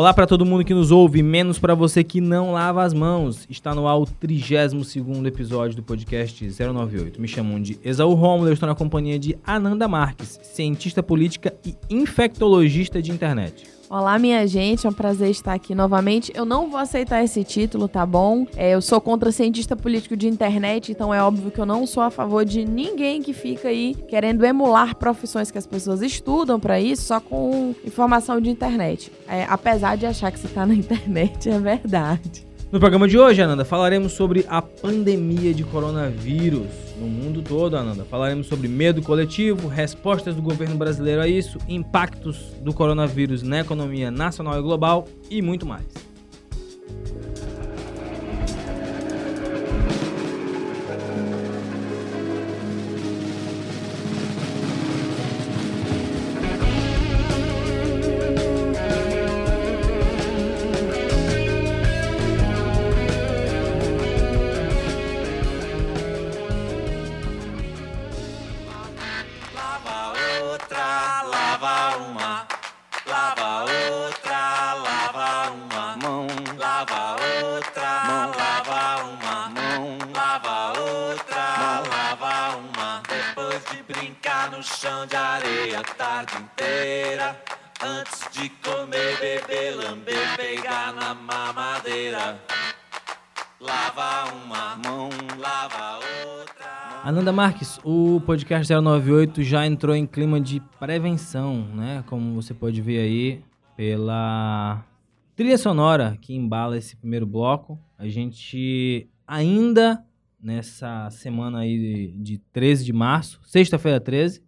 Olá para todo mundo que nos ouve, menos para você que não lava as mãos. Está no ar o 32º episódio do podcast 098. Me chamam de Exaú Romulo, eu estou na companhia de Ananda Marques, cientista política e infectologista de internet. Olá, minha gente, é um prazer estar aqui novamente. Eu não vou aceitar esse título, tá bom? É, eu sou contra cientista político de internet, então é óbvio que eu não sou a favor de ninguém que fica aí querendo emular profissões que as pessoas estudam para isso só com informação de internet. É, apesar de achar que se tá na internet, é verdade. No programa de hoje, Ananda, falaremos sobre a pandemia de coronavírus no mundo todo, Ananda. Falaremos sobre medo coletivo, respostas do governo brasileiro a isso, impactos do coronavírus na economia nacional e global e muito mais. Chão de areia a tarde inteira, antes de comer, beber, lamber, pegar na mamadeira. Lava uma mão, lava outra. Ananda Marques, o podcast 098 já entrou em clima de prevenção, né? Como você pode ver aí pela trilha sonora que embala esse primeiro bloco. A gente ainda nessa semana aí de, de 13 de março, sexta-feira 13,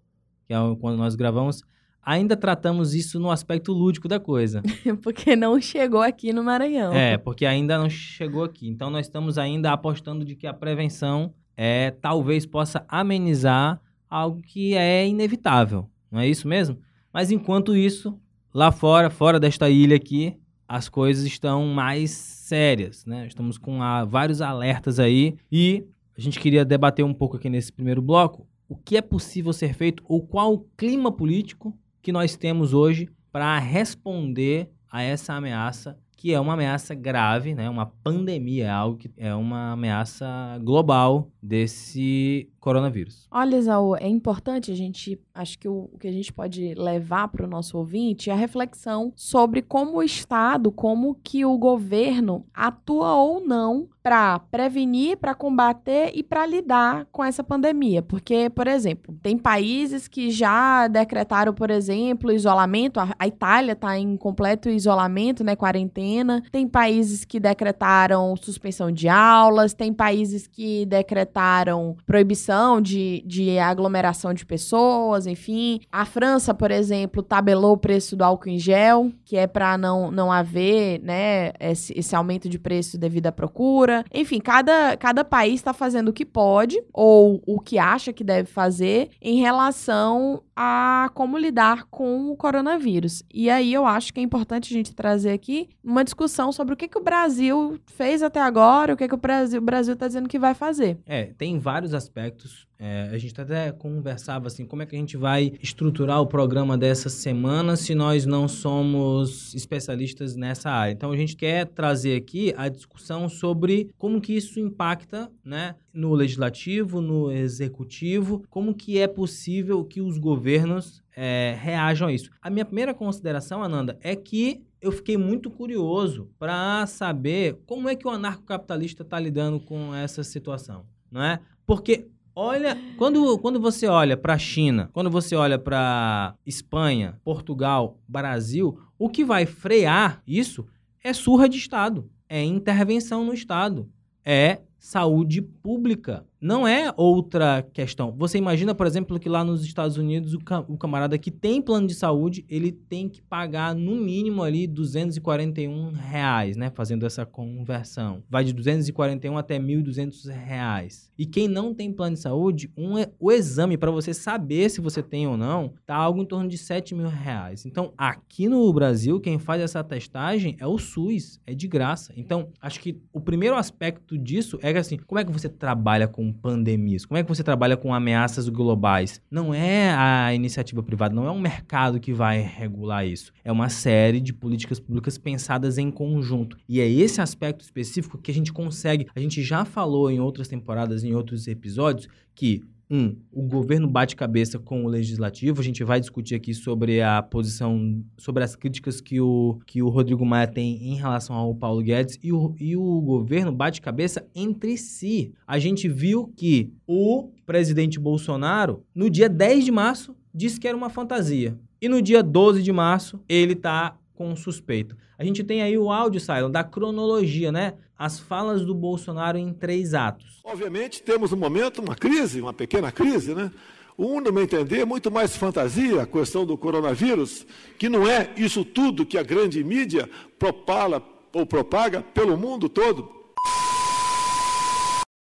que é quando nós gravamos, ainda tratamos isso no aspecto lúdico da coisa. Porque não chegou aqui no Maranhão. É, porque ainda não chegou aqui. Então nós estamos ainda apostando de que a prevenção é talvez possa amenizar algo que é inevitável. Não é isso mesmo? Mas enquanto isso, lá fora, fora desta ilha aqui, as coisas estão mais sérias, né? Estamos com ah, vários alertas aí e a gente queria debater um pouco aqui nesse primeiro bloco o que é possível ser feito ou qual o clima político que nós temos hoje para responder a essa ameaça, que é uma ameaça grave, né? Uma pandemia, é algo que é uma ameaça global desse coronavírus. Olha, Isaú, é importante a gente, acho que o, o que a gente pode levar para o nosso ouvinte é a reflexão sobre como o Estado, como que o governo atua ou não para prevenir, para combater e para lidar com essa pandemia. Porque, por exemplo, tem países que já decretaram, por exemplo, isolamento. A, a Itália está em completo isolamento, né, quarentena. Tem países que decretaram suspensão de aulas. Tem países que decretaram proibição de, de aglomeração de pessoas, enfim. A França, por exemplo, tabelou o preço do álcool em gel, que é para não, não haver né, esse, esse aumento de preço devido à procura. Enfim, cada, cada país está fazendo o que pode ou o que acha que deve fazer em relação a como lidar com o coronavírus. E aí eu acho que é importante a gente trazer aqui uma discussão sobre o que, que o Brasil fez até agora, o que, que o Brasil está dizendo que vai fazer. É, tem vários aspectos. É, a gente até conversava assim, como é que a gente vai estruturar o programa dessa semana se nós não somos especialistas nessa área. Então a gente quer trazer aqui a discussão sobre como que isso impacta, né, no legislativo, no executivo, como que é possível que os governos é, reajam a isso. A minha primeira consideração, Ananda, é que eu fiquei muito curioso para saber como é que o anarcocapitalista está lidando com essa situação, não é? Porque olha, quando, quando você olha para a China, quando você olha para Espanha, Portugal, Brasil, o que vai frear isso é surra de Estado, é intervenção no Estado, é saúde pública. Não é outra questão. Você imagina, por exemplo, que lá nos Estados Unidos o, ca o camarada que tem plano de saúde, ele tem que pagar no mínimo ali 241 reais, né? Fazendo essa conversão. Vai de 241 até 1.200 reais. E quem não tem plano de saúde, um, o exame para você saber se você tem ou não, tá algo em torno de 7 mil reais. Então, aqui no Brasil, quem faz essa testagem é o SUS, é de graça. Então, acho que o primeiro aspecto disso é que assim, como é que você trabalha com pandemias? Como é que você trabalha com ameaças globais? Não é a iniciativa privada, não é um mercado que vai regular isso. É uma série de políticas públicas pensadas em conjunto. E é esse aspecto específico que a gente consegue. A gente já falou em outras temporadas, em outros episódios, que um, o governo bate cabeça com o legislativo. A gente vai discutir aqui sobre a posição, sobre as críticas que o, que o Rodrigo Maia tem em relação ao Paulo Guedes. E o, e o governo bate cabeça entre si. A gente viu que o presidente Bolsonaro, no dia 10 de março, disse que era uma fantasia. E no dia 12 de março, ele está com suspeito. A gente tem aí o áudio, Silon, da cronologia, né? As falas do Bolsonaro em três atos. Obviamente, temos no momento uma crise, uma pequena crise, né? Um, no meu entender, é muito mais fantasia a questão do coronavírus, que não é isso tudo que a grande mídia propala ou propaga pelo mundo todo.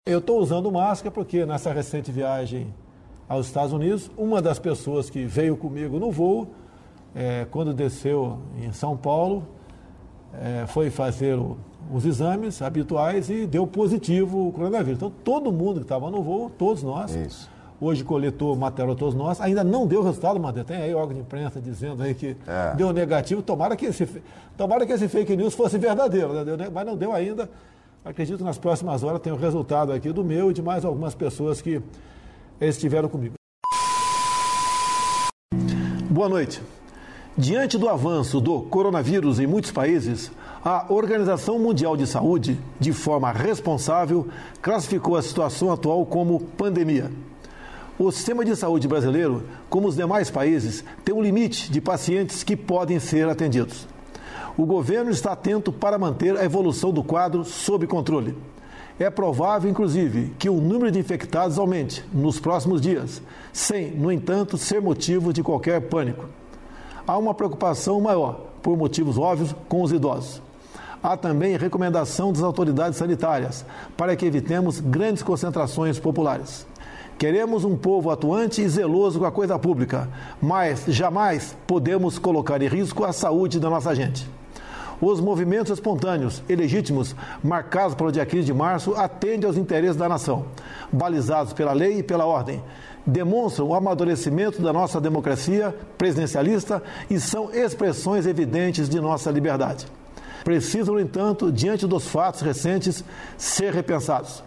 Eu estou usando máscara porque nessa recente viagem aos Estados Unidos, uma das pessoas que veio comigo no voo, é, quando desceu em São Paulo, é, foi fazer o, os exames habituais e deu positivo o coronavírus. Então, todo mundo que estava no voo, todos nós, Isso. hoje coletou material todos nós, ainda não deu resultado, Mandetta. Tem aí órgão de imprensa dizendo aí que É. deu negativo. Tomara que, esse, tomara que esse fake news fosse verdadeiro, né? Mas não deu ainda. Acredito que nas próximas horas tem o resultado aqui do meu e de mais algumas pessoas que estiveram comigo. Boa noite. Diante do avanço do coronavírus em muitos países, a Organização Mundial de Saúde, de forma responsável, classificou a situação atual como pandemia. O sistema de saúde brasileiro, como os demais países, tem um limite de pacientes que podem ser atendidos. O governo está atento para manter a evolução do quadro sob controle. É provável, inclusive, que o número de infectados aumente nos próximos dias, sem, no entanto, ser motivo de qualquer pânico. Há uma preocupação maior, por motivos óbvios, com os idosos. Há também recomendação das autoridades sanitárias para que evitemos grandes concentrações populares. Queremos um povo atuante e zeloso com a coisa pública, mas jamais podemos colocar em risco a saúde da nossa gente. Os movimentos espontâneos e legítimos marcados para o dia 15 de março atendem aos interesses da nação, balizados pela lei e pela ordem. Demonstram o amadurecimento da nossa democracia presidencialista e são expressões evidentes de nossa liberdade. Precisam, no entanto, diante dos fatos recentes, ser repensados.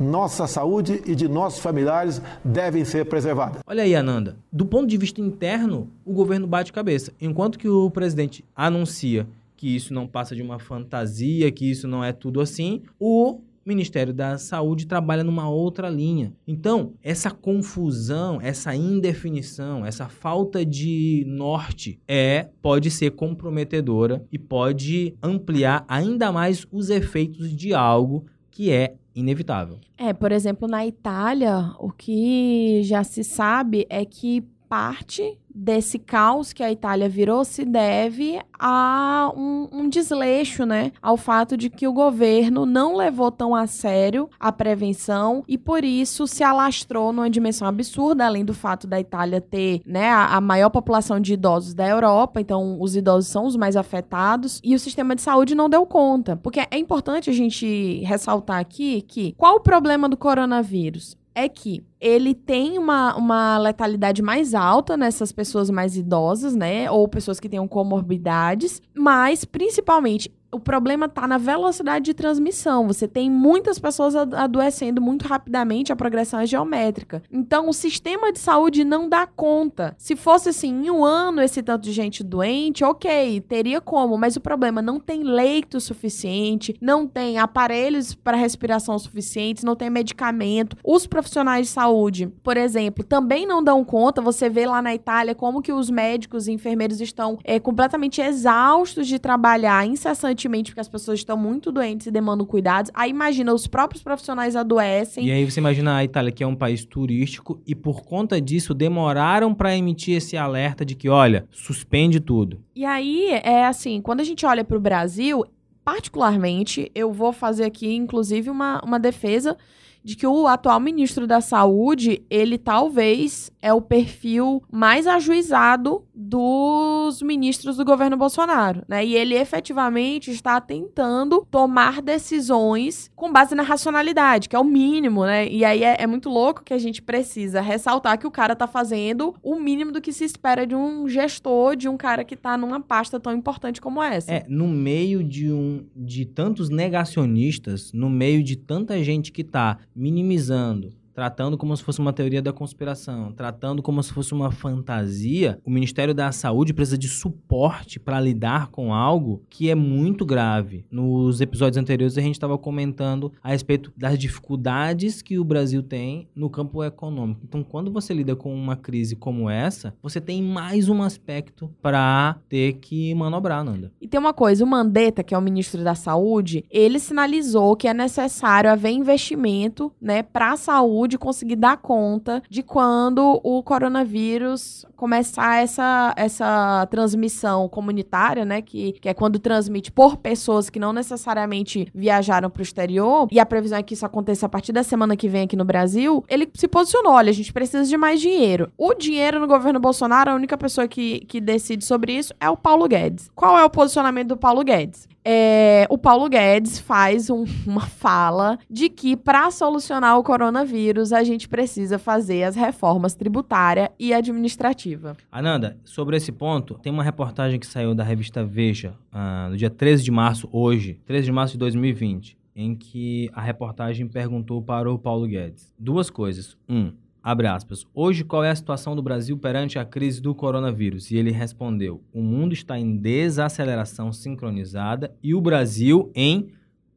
Nossa saúde e de nossos familiares devem ser preservadas. Olha aí, Ananda. Do ponto de vista interno, o governo bate cabeça. Enquanto que o presidente anuncia que isso não passa de uma fantasia, que isso não é tudo assim, o Ministério da Saúde trabalha numa outra linha. Então, essa confusão, essa indefinição, essa falta de norte é pode ser comprometedora e pode ampliar ainda mais os efeitos de algo que é inevitável. É, por exemplo, na Itália, o que já se sabe é que parte desse caos que a Itália virou se deve a um, um desleixo, né? Ao fato de que o governo não levou tão a sério a prevenção e por isso se alastrou numa dimensão absurda, além do fato da Itália ter, né, a, a maior população de idosos da Europa, então os idosos são os mais afetados e o sistema de saúde não deu conta. Porque é importante a gente ressaltar aqui que qual o problema do coronavírus? É que ele tem uma, uma letalidade mais alta nessas pessoas mais idosas, né? Ou pessoas que tenham comorbidades, mas principalmente o problema está na velocidade de transmissão. Você tem muitas pessoas ado- adoecendo muito rapidamente, a progressão é geométrica. Então, o sistema de saúde não dá conta. Se fosse assim, em um ano, esse tanto de gente doente, ok, teria como, mas o problema não tem leito suficiente, não tem aparelhos para respiração suficientes, não tem medicamento. Os profissionais de saúde, por exemplo, também não dão conta. Você vê lá na Itália como que os médicos e enfermeiros estão é, completamente exaustos de trabalhar incessantemente porque as pessoas estão muito doentes e demandam cuidados. Aí imagina, os próprios profissionais adoecem. E aí você imagina a Itália, que é um país turístico, e por conta disso demoraram para emitir esse alerta de que, olha, suspende tudo. E aí, é assim, quando a gente olha para o Brasil, particularmente, eu vou fazer aqui, inclusive, uma, uma defesa de que o atual ministro da Saúde, ele talvez é o perfil mais ajuizado dos ministros do governo Bolsonaro, né? E ele efetivamente está tentando tomar decisões com base na racionalidade, que é o mínimo, né? E aí é, é muito louco que a gente precisa ressaltar que o cara tá fazendo o mínimo do que se espera de um gestor, de um cara que tá numa pasta tão importante como essa. É, no meio de um de tantos negacionistas, no meio de tanta gente que tá minimizando, tratando como se fosse uma teoria da conspiração, tratando como se fosse uma fantasia, o Ministério da Saúde precisa de suporte para lidar com algo que é muito grave. Nos episódios anteriores a gente estava comentando a respeito das dificuldades que o Brasil tem no campo econômico. Então, quando você lida com uma crise como essa, você tem mais um aspecto para ter que manobrar, Nanda. E tem uma coisa, o Mandetta, que é o ministro da Saúde, ele sinalizou que é necessário haver investimento, né, para a saúde conseguir dar conta de quando o coronavírus começar essa, essa transmissão comunitária, né, que, que é quando transmite por pessoas que não necessariamente viajaram para o exterior, e a previsão é que isso aconteça a partir da semana que vem aqui no Brasil, ele se posicionou, olha, a gente precisa de mais dinheiro. O dinheiro no governo Bolsonaro, a única pessoa que, que decide sobre isso é o Paulo Guedes. Qual é o posicionamento do Paulo Guedes? É, o Paulo Guedes faz um- uma fala de que para solucionar o coronavírus a gente precisa fazer as reformas tributária e administrativa. Ananda, sobre esse ponto, tem uma reportagem que saiu da revista Veja, ah, no dia 13 de março, hoje, 13 de março de 2020, em que a reportagem perguntou para o Paulo Guedes duas coisas. Um, abre aspas, hoje qual é a situação do Brasil perante a crise do coronavírus? E ele respondeu, o mundo está em desaceleração sincronizada e o Brasil em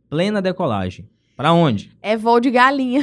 plena decolagem. Para onde? É voo de galinha.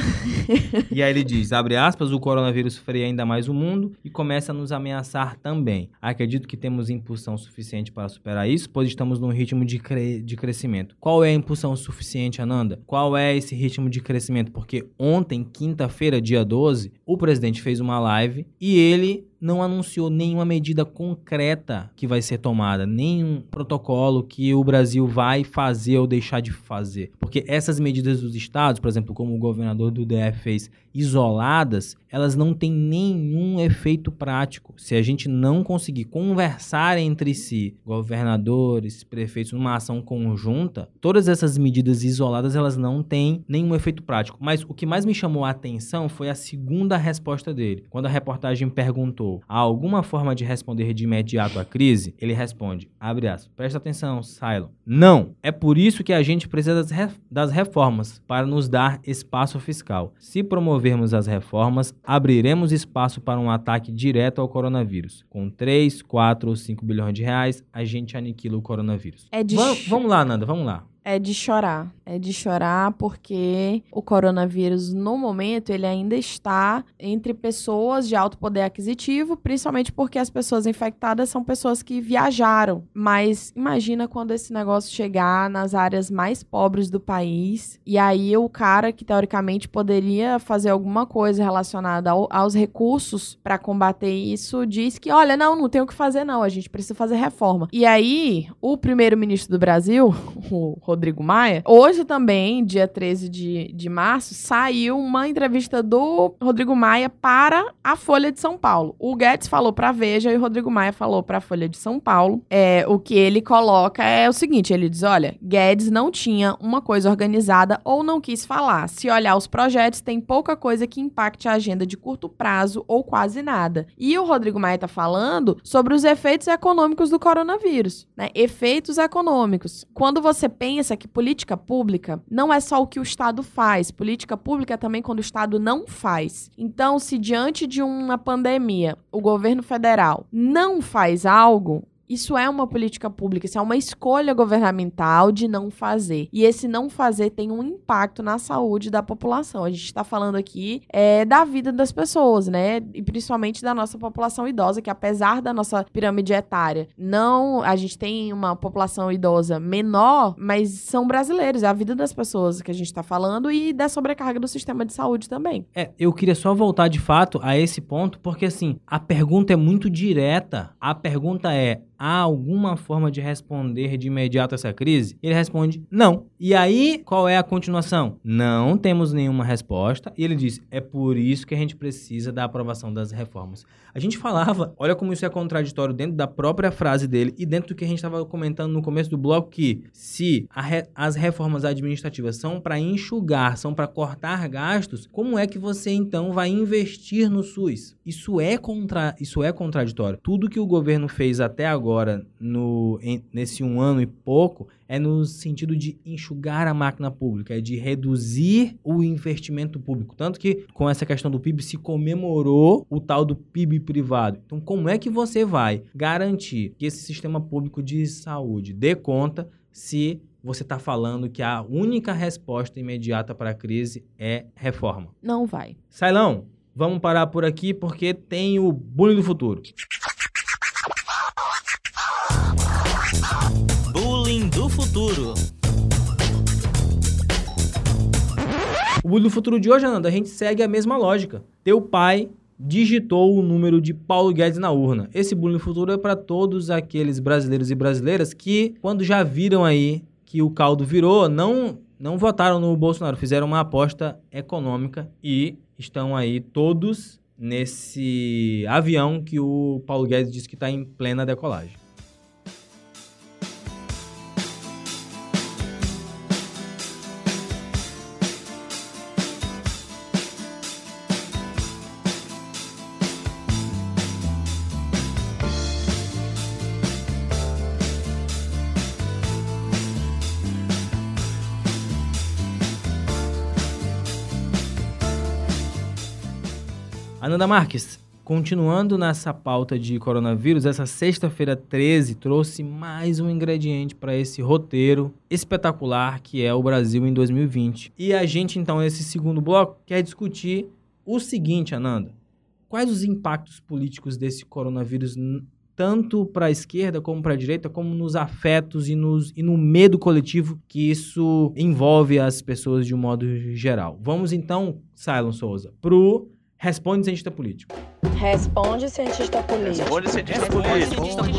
E aí ele diz, abre aspas, o coronavírus freia ainda mais o mundo e começa a nos ameaçar também. Acredito que temos impulsão suficiente para superar isso, pois estamos num ritmo de, cre- de crescimento. Qual é a impulsão suficiente, Ananda? Qual é esse ritmo de crescimento? Porque ontem, quinta-feira, dia 12, o presidente fez uma live e ele não anunciou nenhuma medida concreta que vai ser tomada, nenhum protocolo que o Brasil vai fazer ou deixar de fazer. Porque essas medidas dos estados, por exemplo, como o governador do DF fez, isoladas, elas não têm nenhum efeito prático. Se a gente não conseguir conversar entre si, governadores, prefeitos, numa ação conjunta, todas essas medidas isoladas, elas não têm nenhum efeito prático. Mas o que mais me chamou a atenção foi a segunda resposta dele. Quando a reportagem perguntou há alguma forma de responder de imediato à crise, ele responde, abre aspas, presta atenção, Cylon. Não, é por isso que a gente precisa das, re- das reformas, para nos dar espaço fiscal. Se promovermos as reformas, abriremos espaço para um ataque direto ao coronavírus. Com 3, 4 ou 5 bilhões de reais, a gente aniquila o coronavírus. É de Va- ch- vamos lá, Nanda, vamos lá. É de chorar. É de chorar porque o coronavírus, no momento, ele ainda está entre pessoas de alto poder aquisitivo, principalmente porque as pessoas infectadas são pessoas que viajaram. Mas imagina quando esse negócio chegar nas áreas mais pobres do país e aí o cara que teoricamente poderia fazer alguma coisa relacionada ao- aos recursos para combater isso diz que, olha, não, não tem o que fazer não, a gente precisa fazer reforma. E aí, o primeiro-ministro do Brasil, o Rodrigo Maia, hoje também, dia 13 de, de março, saiu uma entrevista do Rodrigo Maia para a Folha de São Paulo. O Guedes falou para a Veja e o Rodrigo Maia falou para a Folha de São Paulo. É, o que ele coloca é o seguinte, ele diz, olha, Guedes não tinha uma coisa organizada ou não quis falar. Se olhar os projetos, tem pouca coisa que impacte a agenda de curto prazo ou quase nada. E o Rodrigo Maia está falando sobre os efeitos econômicos do coronavírus, né? Efeitos econômicos. Quando você pensa que política pública não é só o que o Estado faz, política pública é também quando o Estado não faz. Então, se diante de uma pandemia, o governo federal não faz algo, isso é uma política pública, isso é uma escolha governamental de não fazer. E esse não fazer tem um impacto na saúde da população. A gente está falando aqui é, da vida das pessoas, né? E principalmente da nossa população idosa, que apesar da nossa pirâmide etária, não. A gente tem uma população idosa menor, mas são brasileiros. É a vida das pessoas que a gente está falando e da sobrecarga do sistema de saúde também. É, eu queria só voltar de fato a esse ponto, porque assim, a pergunta é muito direta. A pergunta é: há alguma forma de responder de imediato essa crise? Ele responde: não. E aí, qual é a continuação? Não temos nenhuma resposta. E ele diz: é por isso que a gente precisa da aprovação das reformas. A gente falava, olha como isso é contraditório dentro da própria frase dele e dentro do que a gente estava comentando no começo do bloco, que se re as reformas administrativas são para enxugar, são para cortar gastos, como é que você então vai investir no SUS? Isso é, contra, isso é contraditório. Tudo que o governo fez até agora, no, em, nesse um ano e pouco, é no sentido de enxugar a máquina pública, é de reduzir o investimento público. Tanto que com essa questão do PIB se comemorou o tal do PIB privado. Então, como é que você vai garantir que esse sistema público de saúde dê conta se você está falando que a única resposta imediata para a crise é reforma? Não vai. Sailão, vamos parar por aqui porque tem o bullying do futuro. O bullying do futuro de hoje, Ananda, a gente segue a mesma lógica. Teu pai digitou o número de Paulo Guedes na urna. Esse bullying do futuro é para todos aqueles brasileiros e brasileiras que, quando já viram aí que o caldo virou, não, não votaram no Bolsonaro, fizeram uma aposta econômica e estão aí todos nesse avião que o Paulo Guedes disse que está em plena decolagem. Ananda Marques, continuando nessa pauta de coronavírus, essa sexta-feira 13 trouxe mais um ingrediente para esse roteiro espetacular que é o Brasil em 2020. E a gente, então, nesse segundo bloco, quer discutir o seguinte, Ananda. Quais os impactos políticos desse coronavírus, tanto para a esquerda como para a direita, como nos afetos e, nos, e no medo coletivo que isso envolve as pessoas de um modo geral? Vamos então, Silon Souza, pro Responde cientista político. Responde, cientista político. Responde cientista político.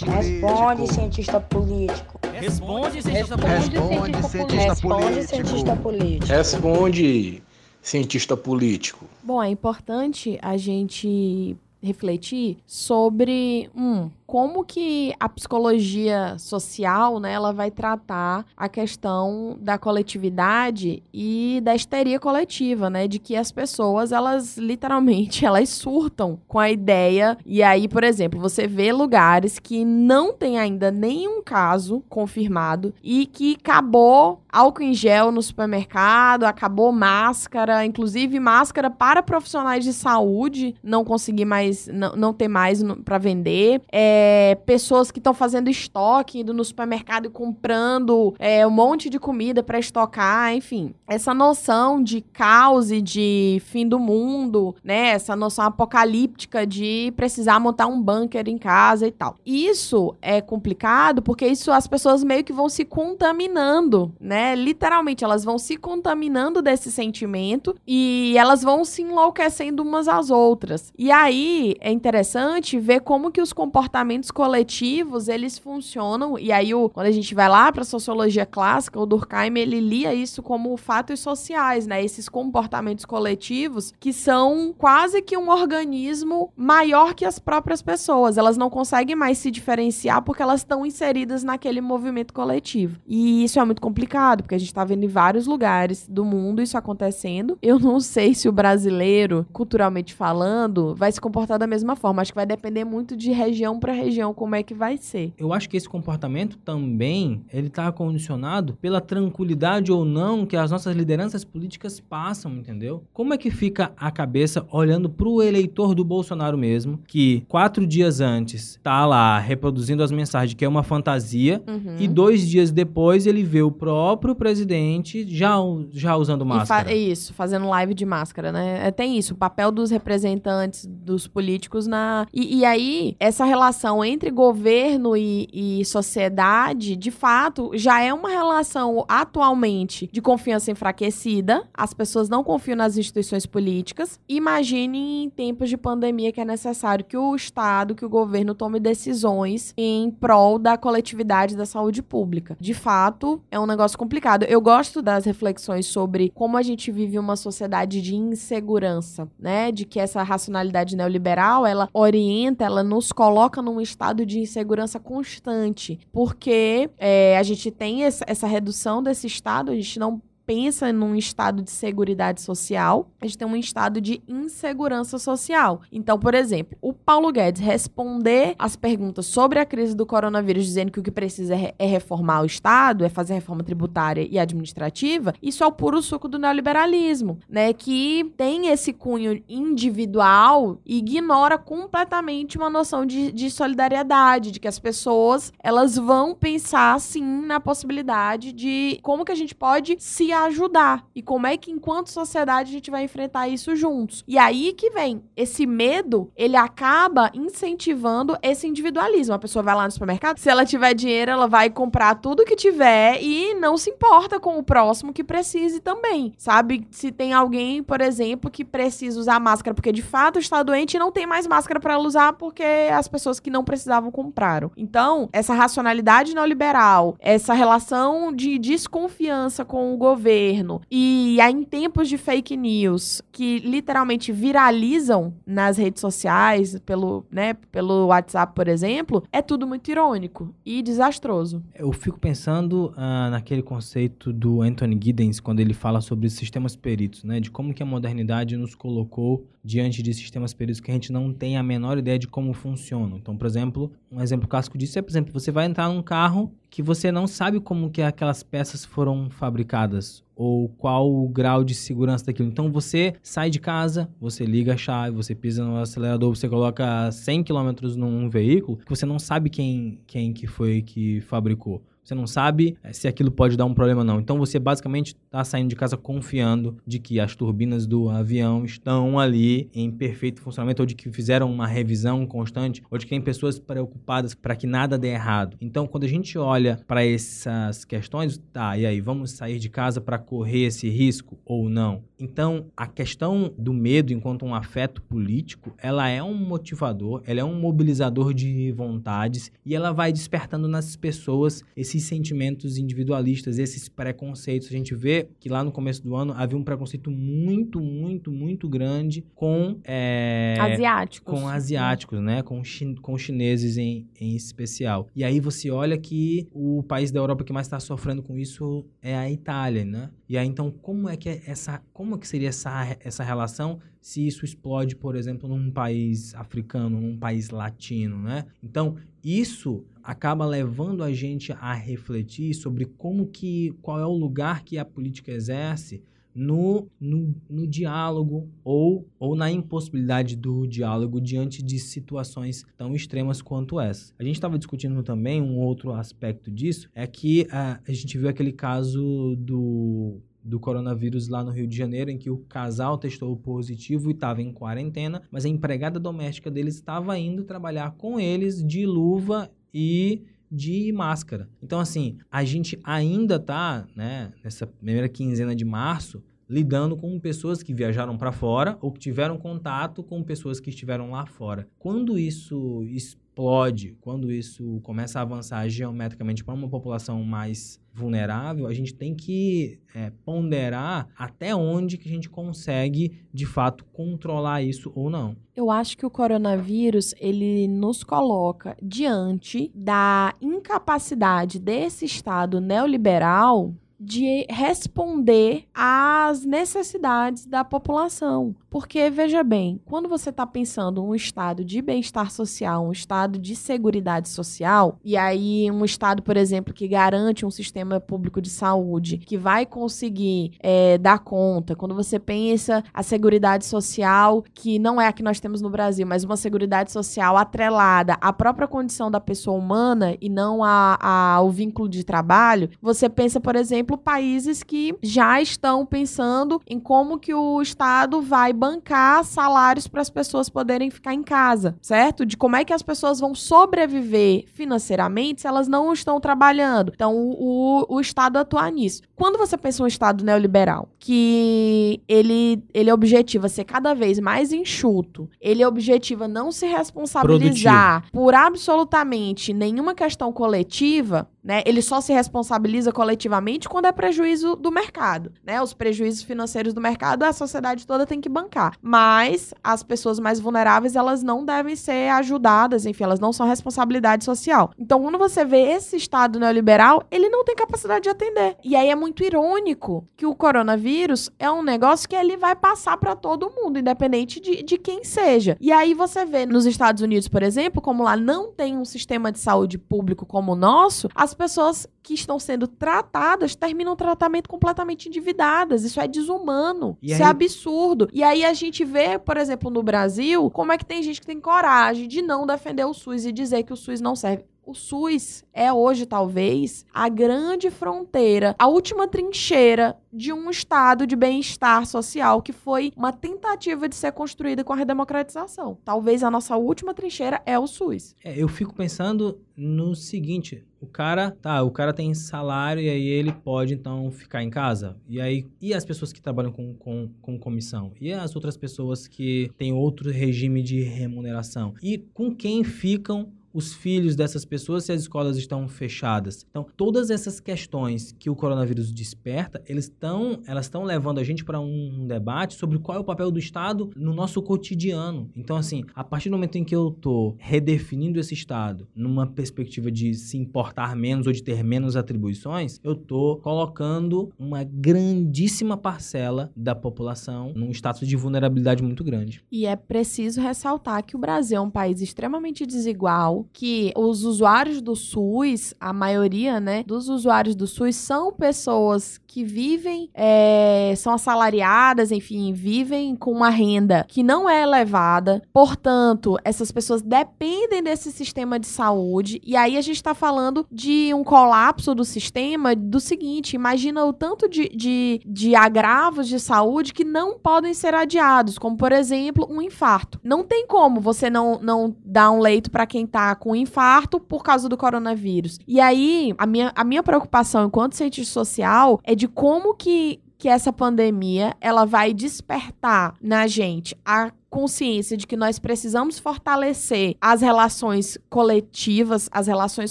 Responde, cientista político. Responde cientista Responde, cientista político. Responde, cientista político. Bom, é importante a gente refletir sobre um, como que a psicologia social, né, ela vai tratar a questão da coletividade e da histeria coletiva, né, de que as pessoas, elas literalmente, elas surtam com a ideia, e aí, por exemplo, você vê lugares que não tem ainda nenhum caso confirmado e que acabou álcool em gel no supermercado, acabou máscara, inclusive máscara para profissionais de saúde, não conseguir mais, não, não ter mais para vender, é, pessoas que estão fazendo estoque, indo no supermercado e comprando é, um monte de comida para estocar, enfim. Essa noção de caos e de fim do mundo, né? Essa noção apocalíptica de precisar montar um bunker em casa e tal. Isso é complicado porque isso as pessoas meio que vão se contaminando, né? Literalmente, elas vão se contaminando desse sentimento e elas vão se enlouquecendo umas às outras. E aí é interessante ver como que os comportamentos coletivos eles funcionam. E aí, o, quando a gente vai lá para sociologia clássica, o Durkheim ele lia isso como fatos sociais, né? Esses comportamentos coletivos que são quase que um organismo maior que as próprias pessoas. Elas não conseguem mais se diferenciar porque elas estão inseridas naquele movimento coletivo. E isso é muito complicado, porque a gente está vendo em vários lugares do mundo isso acontecendo. Eu não sei se o brasileiro, culturalmente falando, vai se comportar da mesma forma. Acho que vai depender muito de região para região como é que vai ser. Eu acho que esse comportamento também ele está condicionado pela tranquilidade ou não que as nossas lideranças políticas passam, entendeu? Como é que fica a cabeça olhando para o eleitor do Bolsonaro mesmo, que quatro dias antes tá lá reproduzindo as mensagens que é uma fantasia Uhum. e dois dias depois ele vê o próprio presidente já, já usando E fa- máscara. é isso, fazendo live de máscara, né? É, tem isso, o papel dos representantes dos políticos na. E, e aí, essa relação relação entre governo e, e sociedade, de fato, já é uma relação atualmente de confiança enfraquecida. As pessoas não confiam nas instituições políticas. Imagine em tempos de pandemia que é necessário que o Estado, que o governo tome decisões em prol da coletividade da saúde pública. De fato, é um negócio complicado. Eu gosto das reflexões sobre como a gente vive uma sociedade de insegurança, né? De que essa racionalidade neoliberal, ela orienta, ela nos coloca num estado de insegurança constante, porque é, a gente tem essa, essa redução desse estado, a gente não pensa num estado de seguridade social, a gente tem um estado de insegurança social. Então, por exemplo, o Paulo Guedes responder as perguntas sobre a crise do coronavírus, dizendo que o que precisa é, é reformar o Estado, é fazer reforma tributária e administrativa, isso é o puro suco do neoliberalismo, né? Que tem esse cunho individual e ignora completamente uma noção de, de solidariedade, de que as pessoas elas vão pensar sim na possibilidade de como que a gente pode se ajudar. E como é que, enquanto sociedade, a gente vai enfrentar isso juntos. E aí que vem. Esse medo, ele acaba incentivando esse individualismo. A pessoa vai lá no supermercado, se ela tiver dinheiro, ela vai comprar tudo que tiver e não se importa com o próximo que precise também. Sabe? Se tem alguém, por exemplo, que precisa usar máscara porque de fato está doente e não tem mais máscara para usar porque as pessoas que não precisavam compraram. Então, essa racionalidade neoliberal, essa relação de desconfiança com o governo governo e em tempos de fake news que literalmente viralizam nas redes sociais, pelo, né, pelo WhatsApp, por exemplo, é tudo muito irônico e desastroso. Eu fico pensando uh, naquele conceito do Anthony Giddens quando ele fala sobre sistemas peritos, né, de como que a modernidade nos colocou diante de sistemas peritos que a gente não tem a menor ideia de como funcionam. Então, por exemplo, um exemplo clássico disso é, por exemplo, você vai entrar num carro que você não sabe como que aquelas peças foram fabricadas ou qual o grau de segurança daquilo. Então você sai de casa, você liga a chave, você pisa no acelerador, você coloca 100 km num veículo que você não sabe quem, quem que foi que fabricou. Você não sabe eh, se aquilo pode dar um problema ou não. Então você basicamente está saindo de casa confiando de que as turbinas do avião estão ali em perfeito funcionamento, ou de que fizeram uma revisão constante, ou de que tem pessoas preocupadas para que nada dê errado. Então, quando a gente olha para essas questões, tá, e aí, vamos sair de casa para correr esse risco ou não? Então, a questão do medo enquanto um afeto político, ela é um motivador, ela é um mobilizador de vontades e ela vai despertando nas pessoas esse esses sentimentos individualistas, esses preconceitos. A gente vê que lá no começo do ano havia um preconceito muito, muito, muito grande com... É, asiáticos. Com asiáticos, né? Com, chin com chineses em, em especial. E aí você olha que o país da Europa que mais está sofrendo com isso é a Itália, né? E aí, então, como é que é essa... Como é que seria essa, essa relação se isso explode, por exemplo, num país africano, num país latino, né? Então, isso acaba levando a gente a refletir sobre como que qual é o lugar que a política exerce no, no, no, diálogo ou, ou na impossibilidade do diálogo diante de situações tão extremas quanto essa. A gente estava discutindo também um outro aspecto disso, é que a, a gente viu aquele caso do do coronavírus lá no Rio de Janeiro, em que o casal testou positivo e estava em quarentena, mas a empregada doméstica deles estava indo trabalhar com eles de luva e de máscara. Então, assim, a gente ainda tá, né, nessa primeira quinzena de março, lidando com pessoas que viajaram para fora ou que tiveram contato com pessoas que estiveram lá fora. Quando isso explode, quando isso começa a avançar geometricamente para uma população mais vulnerável, a gente tem que é, ponderar até onde que a gente consegue, de fato, controlar isso ou não. Eu acho que o coronavírus, ele nos coloca diante da incapacidade desse Estado neoliberal de responder às necessidades da população. Porque, veja bem, quando você está pensando um estado de bem-estar social, um estado de segurança social, e aí um estado, por exemplo, que garante um sistema público de saúde, que vai conseguir é, dar conta, quando você pensa a segurança social, que não é a que nós temos no Brasil, mas uma segurança social atrelada à própria condição da pessoa humana e não a, a, ao vínculo de trabalho, você pensa, por exemplo, exemplo, países que já estão pensando em como que o Estado vai bancar salários para as pessoas poderem ficar em casa, certo? De como é que as pessoas vão sobreviver financeiramente se elas não estão trabalhando. Então, o, o Estado atuar nisso. Quando você pensa um Estado neoliberal, que ele, ele objetiva ser cada vez mais enxuto, ele objetiva não se responsabilizar por absolutamente nenhuma questão coletiva, né? Ele só se responsabiliza coletivamente quando é prejuízo do mercado, né? Os prejuízos financeiros do mercado a sociedade toda tem que bancar. Mas as pessoas mais vulneráveis, elas não devem ser ajudadas, enfim, elas não são responsabilidade social. Então, quando você vê esse estado neoliberal, ele não tem capacidade de atender. E aí é muito irônico que o coronavírus é um negócio que ele vai passar para todo mundo, independente de, de quem seja. E aí você vê nos Estados Unidos, por exemplo, como lá não tem um sistema de saúde público como o nosso, as pessoas que estão sendo tratadas terminam o tratamento completamente endividadas. Isso é desumano. E Isso aí- é absurdo. E aí a gente vê, por exemplo, no Brasil, como é que tem gente que tem coragem de não defender o SUS e dizer que o SUS não serve. O SUS é hoje, talvez, a grande fronteira, a última trincheira de um estado de bem-estar social que foi uma tentativa de ser construída com a redemocratização. Talvez a nossa última trincheira é o SUS. É, eu fico pensando no seguinte: o cara, tá, o cara tem salário e aí ele pode então ficar em casa. E aí, e as pessoas que trabalham com, com, com comissão? E as outras pessoas que têm outro regime de remuneração? E com quem ficam os filhos dessas pessoas se as escolas estão fechadas. Então, todas essas questões que o coronavírus desperta, eles estão, elas estão levando a gente para um debate sobre qual é o papel do Estado no nosso cotidiano. Então, assim, a partir do momento em que eu tô redefinindo esse Estado numa perspectiva de se importar menos ou de ter menos atribuições, eu tô colocando uma grandíssima parcela da população num status de vulnerabilidade muito grande. E é preciso ressaltar que o Brasil é um país extremamente desigual, que os usuários do SUS, a maioria, né, dos usuários do SUS são pessoas que vivem, é, são assalariadas, enfim, vivem com uma renda que não é elevada. Portanto, essas pessoas dependem desse sistema de saúde. E aí a gente está falando de um colapso do sistema do seguinte: imagina o tanto de, de, de agravos de saúde que não podem ser adiados, como por exemplo um infarto. Não tem como você não, não dar um leito para quem tá com infarto por causa do coronavírus. E aí, a minha, a minha preocupação enquanto cientista social é de como que, que essa pandemia ela vai despertar na gente a consciência de que nós precisamos fortalecer as relações coletivas, as relações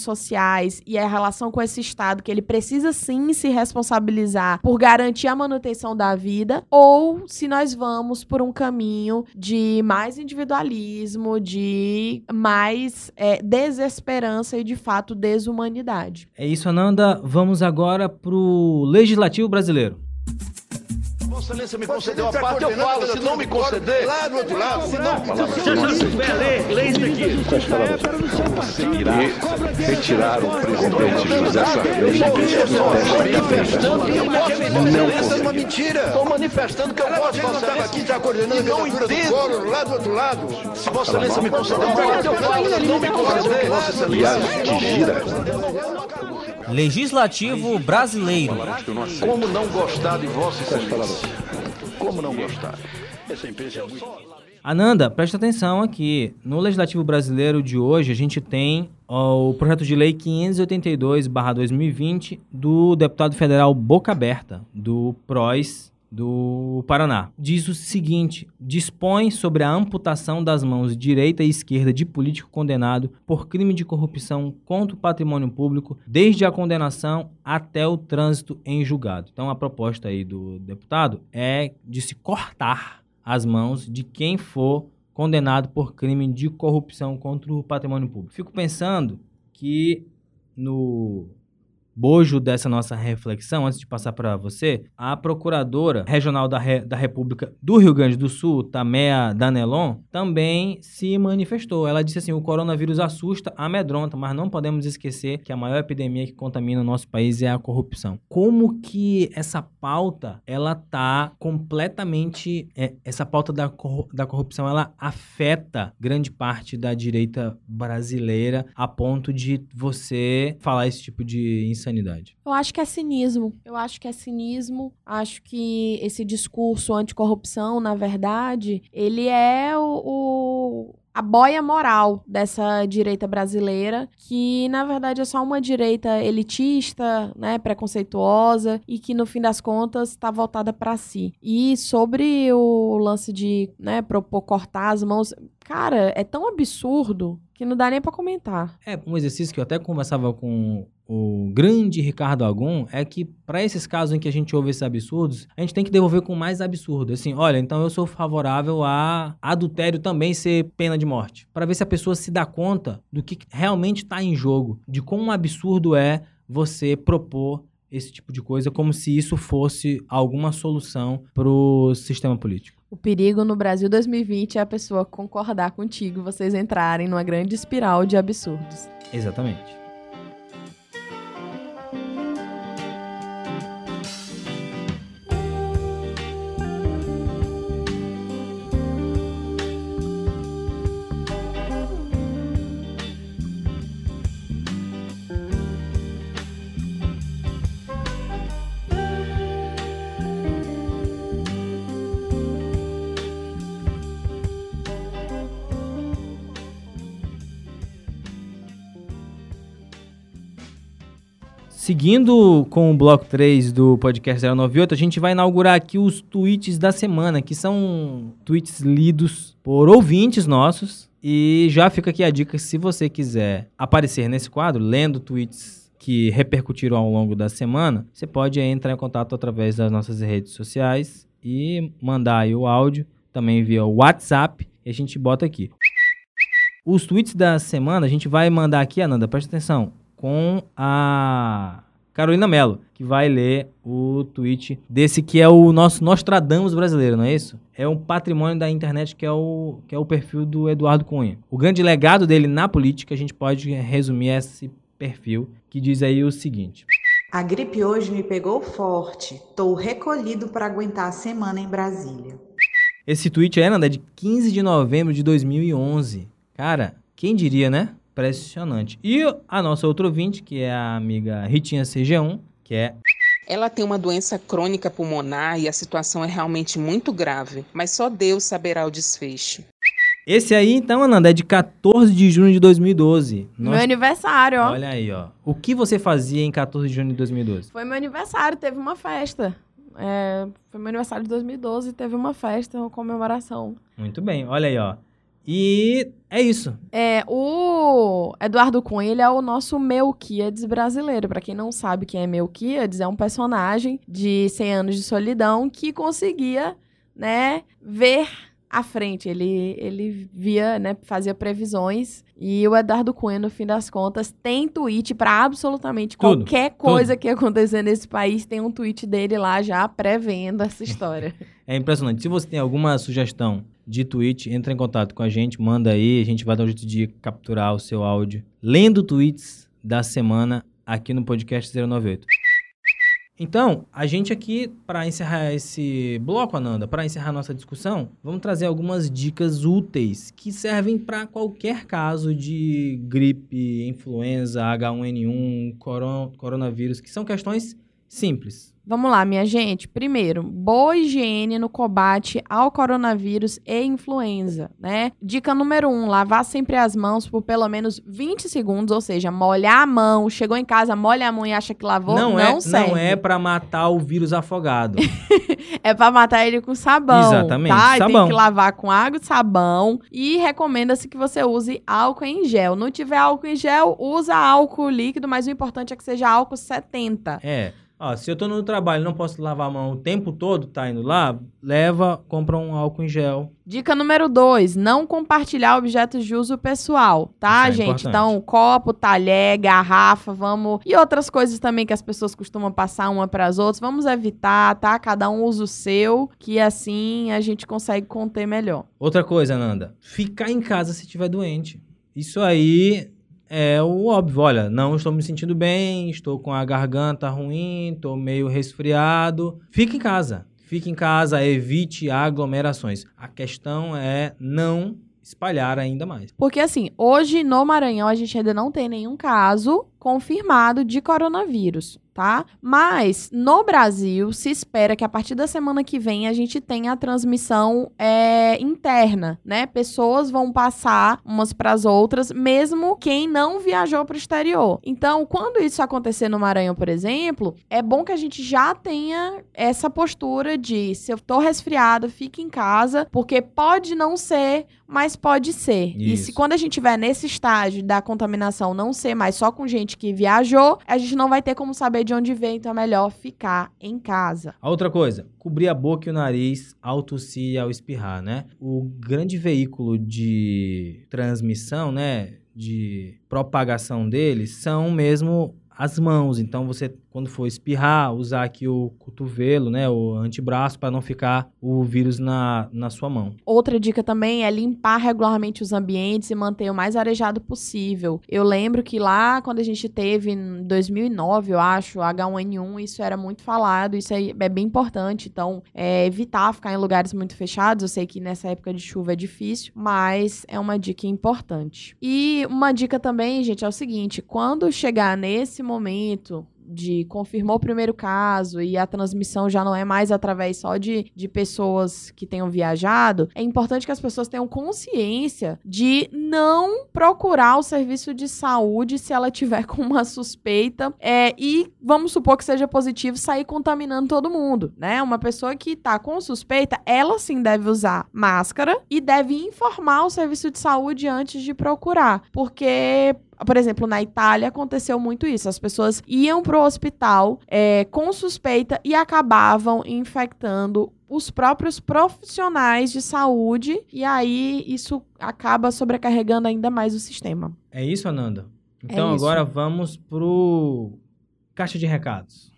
sociais e a relação com esse Estado, que ele precisa sim se responsabilizar por garantir a manutenção da vida, ou se nós vamos por um caminho de mais individualismo, de mais é, desesperança e, de fato, desumanidade. É isso, Ananda. Vamos agora pro Legislativo Brasileiro. Vossa Excelência me concedeu a parte, eu falo. Se não me conceder. Lá do outro lado, se não. Se não souber isso aqui. E retirar o presidente José Sarney manifestando que eu posso Não Essa é uma mentira. Estou manifestando que eu posso. Excelência aqui já coordenando a candidatura do Collor, lá do outro lado. Se Vossa Excelência me conceder a parte, eu falo. Não me conceder, Vossa Excelência. que gira. Legislativo Brasileiro. Como não gostar de Vossa Excelência? Como não gostar? Essa empresa é muito. Ananda, presta atenção aqui. No Legislativo Brasileiro de hoje, a gente tem ó, o projeto de lei 582-2020 do deputado federal Boca Aberta, do PROS do Paraná. Diz o seguinte: dispõe sobre a amputação das mãos direita e esquerda de político condenado por crime de corrupção contra o patrimônio público, desde a condenação até o trânsito em julgado. Então, a proposta aí do deputado é de se cortar as mãos de quem for condenado por crime de corrupção contra o patrimônio público. Fico pensando que no bojo dessa nossa reflexão, antes de passar para você, a procuradora regional da, Re- da República do Rio Grande do Sul, Tamea Danelon, também se manifestou. Ela disse assim: o coronavírus assusta, amedronta, mas não podemos esquecer que a maior epidemia que contamina o nosso país é a corrupção. Como que essa pauta ela tá completamente é, essa pauta da, corru- da corrupção ela afeta grande parte da direita brasileira a ponto de você falar esse tipo de insanidade? Eu acho que é cinismo. Eu acho que é cinismo. Acho que esse discurso anticorrupção, na verdade, ele é o, o- a boia moral dessa direita brasileira, que na verdade é só uma direita elitista, né, preconceituosa e que no fim das contas está voltada para si. E sobre o lance de, né, propor cortar as mãos, cara, é tão absurdo que não dá nem para comentar. É, um exercício que eu até conversava com o grande Ricardo Agum é que para esses casos em que a gente ouve esses absurdos, a gente tem que devolver com mais absurdo. Assim, olha, então eu sou favorável a adultério também ser pena de morte. Para ver se a pessoa se dá conta do que realmente está em jogo, de quão absurdo é você propor esse tipo de coisa como se isso fosse alguma solução pro sistema político. O perigo no Brasil 2020 é a pessoa concordar contigo, vocês entrarem numa grande espiral de absurdos. Exatamente. Seguindo com o bloco 3 do podcast 098, a gente vai inaugurar aqui os tweets da semana, que são tweets lidos por ouvintes nossos. E já fica aqui a dica, se você quiser aparecer nesse quadro, lendo tweets que repercutiram ao longo da semana, você pode entrar em contato através das nossas redes sociais e mandar aí o áudio, também via WhatsApp, e a gente bota aqui. Os tweets da semana a gente vai mandar aqui, Ananda, presta atenção, com a Carolina Mello, que vai ler o tweet desse que é o nosso Nostradamus brasileiro, não é isso? É um patrimônio da internet que é o, que é o perfil do Eduardo Cunha. O grande legado dele na política, a gente pode resumir esse perfil, que diz aí o seguinte. A gripe hoje me pegou forte. Tô recolhido para aguentar a semana em Brasília. Esse tweet é, Nanda, é de 15 de novembro de 2011. Cara, quem diria, né? Impressionante. E a nossa outra ouvinte, que é a amiga Ritinha CG1, que é Ela tem uma doença crônica pulmonar e a situação é realmente muito grave, mas só Deus saberá o desfecho. Esse aí, então, Ananda, é de 14 de junho de 2012. Meu Nós- aniversário, ó. Olha aí, ó. O que você fazia em 14 de junho de 2012? Foi meu aniversário, teve uma festa. É, foi meu aniversário de 2012, teve uma festa, uma comemoração. Muito bem, olha aí, ó. E é isso. É, o Eduardo Cunha, ele é o nosso Melquíades brasileiro. Pra quem não sabe quem é Melquíades, é um personagem de 100 anos de solidão que conseguia, né, ver à frente. Ele, ele via, né, fazia previsões. E o Eduardo Cunha, no fim das contas, tem tweet pra absolutamente Tudo, qualquer coisa que acontecer nesse país. Tem um tweet dele lá já prevendo essa história. É impressionante. Se você tem alguma sugestão de tweet, entra em contato com a gente, manda aí, a gente vai dar um jeito de capturar o seu áudio lendo tweets da semana aqui no podcast 098. Então, a gente aqui, para encerrar esse bloco, Ananda, para encerrar nossa discussão, vamos trazer algumas dicas úteis que servem para qualquer caso de gripe, influenza, H1N1, coron- coronavírus, que são questões simples. Vamos lá, minha gente. Primeiro, boa higiene no combate ao coronavírus e influenza, né? Dica número um, lavar sempre as mãos por pelo menos 20 segundos, ou seja, molhar a mão. Chegou em casa, molha a mão e acha que lavou, não, não, é, serve. não é para matar o vírus afogado. É pra matar ele com sabão. Exatamente, Tá? Sabão. Tem que lavar com água e sabão. E recomenda-se que você use álcool em gel. Não tiver álcool em gel, usa álcool líquido, mas o importante é que seja álcool 70. É. Ó, se eu tô no trabalho e não posso lavar a mão o tempo todo, tá indo lá, leva, compra um álcool em gel. Dica número 2, não compartilhar objetos de uso pessoal, tá, é gente? importante. Então, copo, talher, garrafa, vamos. E outras coisas também que as pessoas costumam passar uma para as outras, vamos evitar, tá? Cada um usa o seu, que assim a gente consegue conter melhor. Outra coisa, Nanda, ficar em casa se estiver doente. Isso aí é o óbvio. Olha, não estou me sentindo bem, estou com a garganta ruim, estou meio resfriado. Fique em casa. Fique em casa, evite aglomerações. A questão é não espalhar ainda mais. Porque assim, hoje no Maranhão a gente ainda não tem nenhum caso confirmado de coronavírus tá? Mas no Brasil se espera que a partir da semana que vem a gente tenha a transmissão é, interna, né? Pessoas vão passar umas para as outras, mesmo quem não viajou para o exterior. Então, quando isso acontecer no Maranhão, por exemplo, é bom que a gente já tenha essa postura de se eu tô resfriado, fique em casa, porque pode não ser, mas pode ser. E se quando a gente tiver nesse estágio da contaminação não ser mais só com gente que viajou, a gente não vai ter como saber de onde veio, então é melhor ficar em casa. A outra coisa, cobrir a boca e o nariz ao tossir e ao espirrar, né? O grande veículo de transmissão, né, de propagação deles são mesmo as mãos. Então você quando for espirrar, usar aqui o cotovelo, né, o antebraço para não ficar o vírus na, na sua mão. Outra dica também é limpar regularmente os ambientes e manter o mais arejado possível. Eu lembro que lá quando a gente teve em 2009, eu acho, H1N1, isso era muito falado, isso é, é bem importante. Então, é, evitar ficar em lugares muito fechados. Eu sei que nessa época de chuva é difícil, mas é uma dica importante. E uma dica também, gente, é o seguinte: quando chegar nesse momento de confirmou o primeiro caso e a transmissão já não é mais através só de, de pessoas que tenham viajado, é importante que as pessoas tenham consciência de não procurar o serviço de saúde se ela tiver com uma suspeita é, e vamos supor que seja positivo sair contaminando todo mundo, né? Uma pessoa que tá com suspeita, ela sim deve usar máscara e deve informar o serviço de saúde antes de procurar, porque por exemplo, na Itália aconteceu muito isso. As pessoas iam para o hospital é, com suspeita e acabavam infectando os próprios profissionais de saúde e aí isso acaba sobrecarregando ainda mais o sistema. É isso, Ananda? Então é isso. agora vamos pro caixa de recados.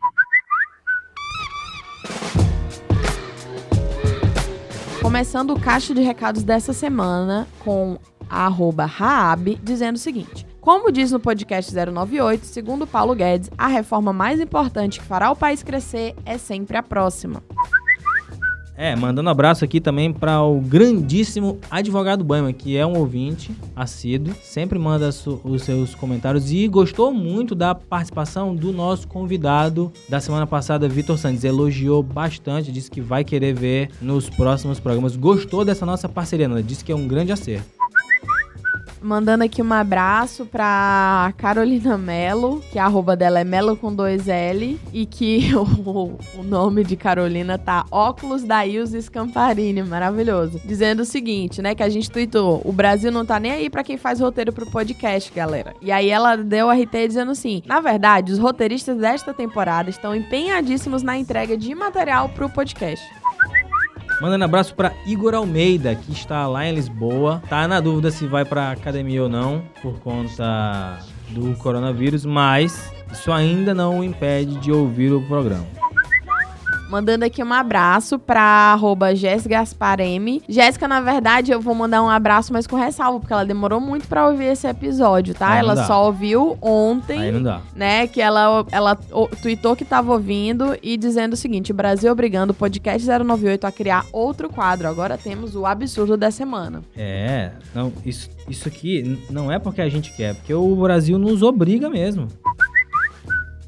Começando o caixa de recados dessa semana com a arroba Raab, dizendo o seguinte: como diz no podcast 098, segundo Paulo Guedes, a reforma mais importante que fará o país crescer é sempre a próxima. É, mandando abraço aqui também para o grandíssimo advogado Bama, que é um ouvinte assíduo, sempre manda os seus comentários e gostou muito da participação do nosso convidado da semana passada, Vitor Santos. Elogiou bastante, disse que vai querer ver nos próximos programas. Gostou dessa nossa parceria, né? disse que é um grande acerto. Mandando aqui um abraço pra Carolina Melo, que a arroba dela é Melo com dois L, e que o, o nome de Carolina tá Óculos da Ilse Scamparini, maravilhoso. Dizendo o seguinte, né, que a gente tweetou, o Brasil não tá nem aí pra quem faz roteiro pro podcast, galera. E aí ela deu RT dizendo assim, na verdade, os roteiristas desta temporada estão empenhadíssimos na entrega de material pro podcast. Mandando abraço para Igor Almeida, que está lá em Lisboa. Tá na dúvida se vai para academia ou não, por conta do coronavírus, mas isso ainda não o impede de ouvir o programa. Mandando aqui um abraço pra arroba Gasparm. Jéssica, na verdade, eu vou mandar um abraço, mas com ressalva, porque ela demorou muito pra ouvir esse episódio, tá? Aí ela só ouviu ontem. Aí não dá. Né? Que ela, ela o, tweetou que tava ouvindo e dizendo o seguinte: Brasil obrigando o podcast 098 a criar outro quadro. Agora temos o absurdo da semana. É, não, isso, isso aqui não é porque a gente quer, é porque o Brasil nos obriga mesmo.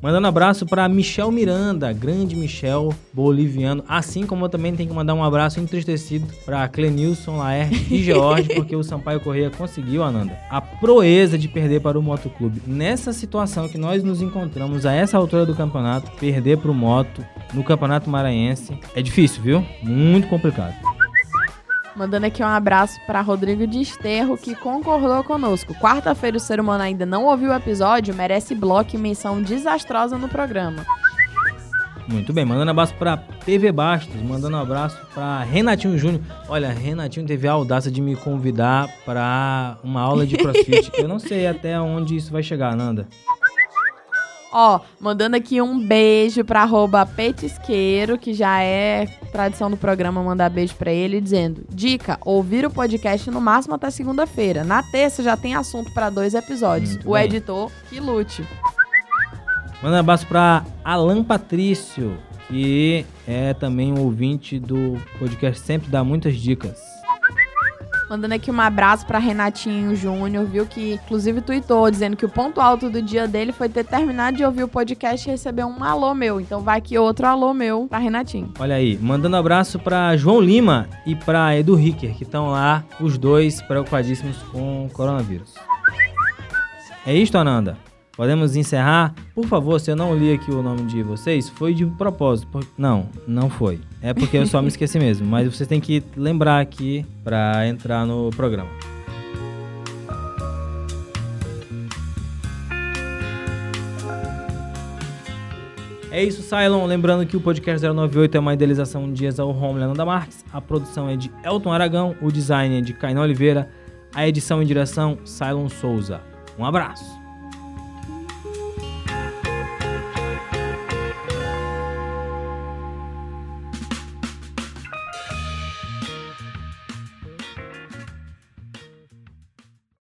Mandando abraço para Michel Miranda, grande Michel boliviano. Assim como eu também tenho que mandar um abraço entristecido para Clenilson Laer e George, porque o Sampaio Correia conseguiu, Ananda, a proeza de perder para o Motoclube. Nessa situação que nós nos encontramos a essa altura do campeonato, perder para o Moto no Campeonato Maranhense é difícil, viu? Muito complicado. Mandando aqui um abraço para Rodrigo de Esterro, que concordou conosco. Quarta-feira o ser humano ainda não ouviu o episódio, merece bloco e menção desastrosa no programa. Muito bem, mandando abraço para PV Bastos, mandando um abraço para Renatinho Júnior. Olha, Renatinho teve a audácia de me convidar para uma aula de crossfit. Eu não sei até onde isso vai chegar, Nanda. Ó, mandando aqui um beijo pra arroba petisqueiro, que já é tradição do programa mandar beijo pra ele, dizendo: Dica, ouvir o podcast no máximo até segunda-feira. Na terça já tem assunto pra dois episódios. Muito o bem. editor que lute. Manda um abraço para Alan Patrício, que é também um ouvinte do podcast, sempre dá muitas dicas. Mandando aqui um abraço pra Renatinho Júnior, viu? Que inclusive tweetou dizendo que o ponto alto do dia dele foi ter terminado de ouvir o podcast e receber um alô meu. Então vai aqui outro alô meu pra Renatinho. Olha aí, mandando abraço pra João Lima e pra Edu Ricker, que estão lá, os dois preocupadíssimos com o coronavírus. É isto, Ananda? Podemos encerrar? Por favor, se eu não li aqui o nome de vocês, foi de propósito. por- Não, não foi. É porque eu só me esqueci mesmo. Mas vocês têm que lembrar aqui pra entrar no programa. É isso, Cylon. Lembrando que o podcast 098 é uma idealização de Exaú Homeland da Marques. A produção é de Elton Aragão, o design é de Cainão Oliveira, a edição e direção, Cylon Souza. Um abraço.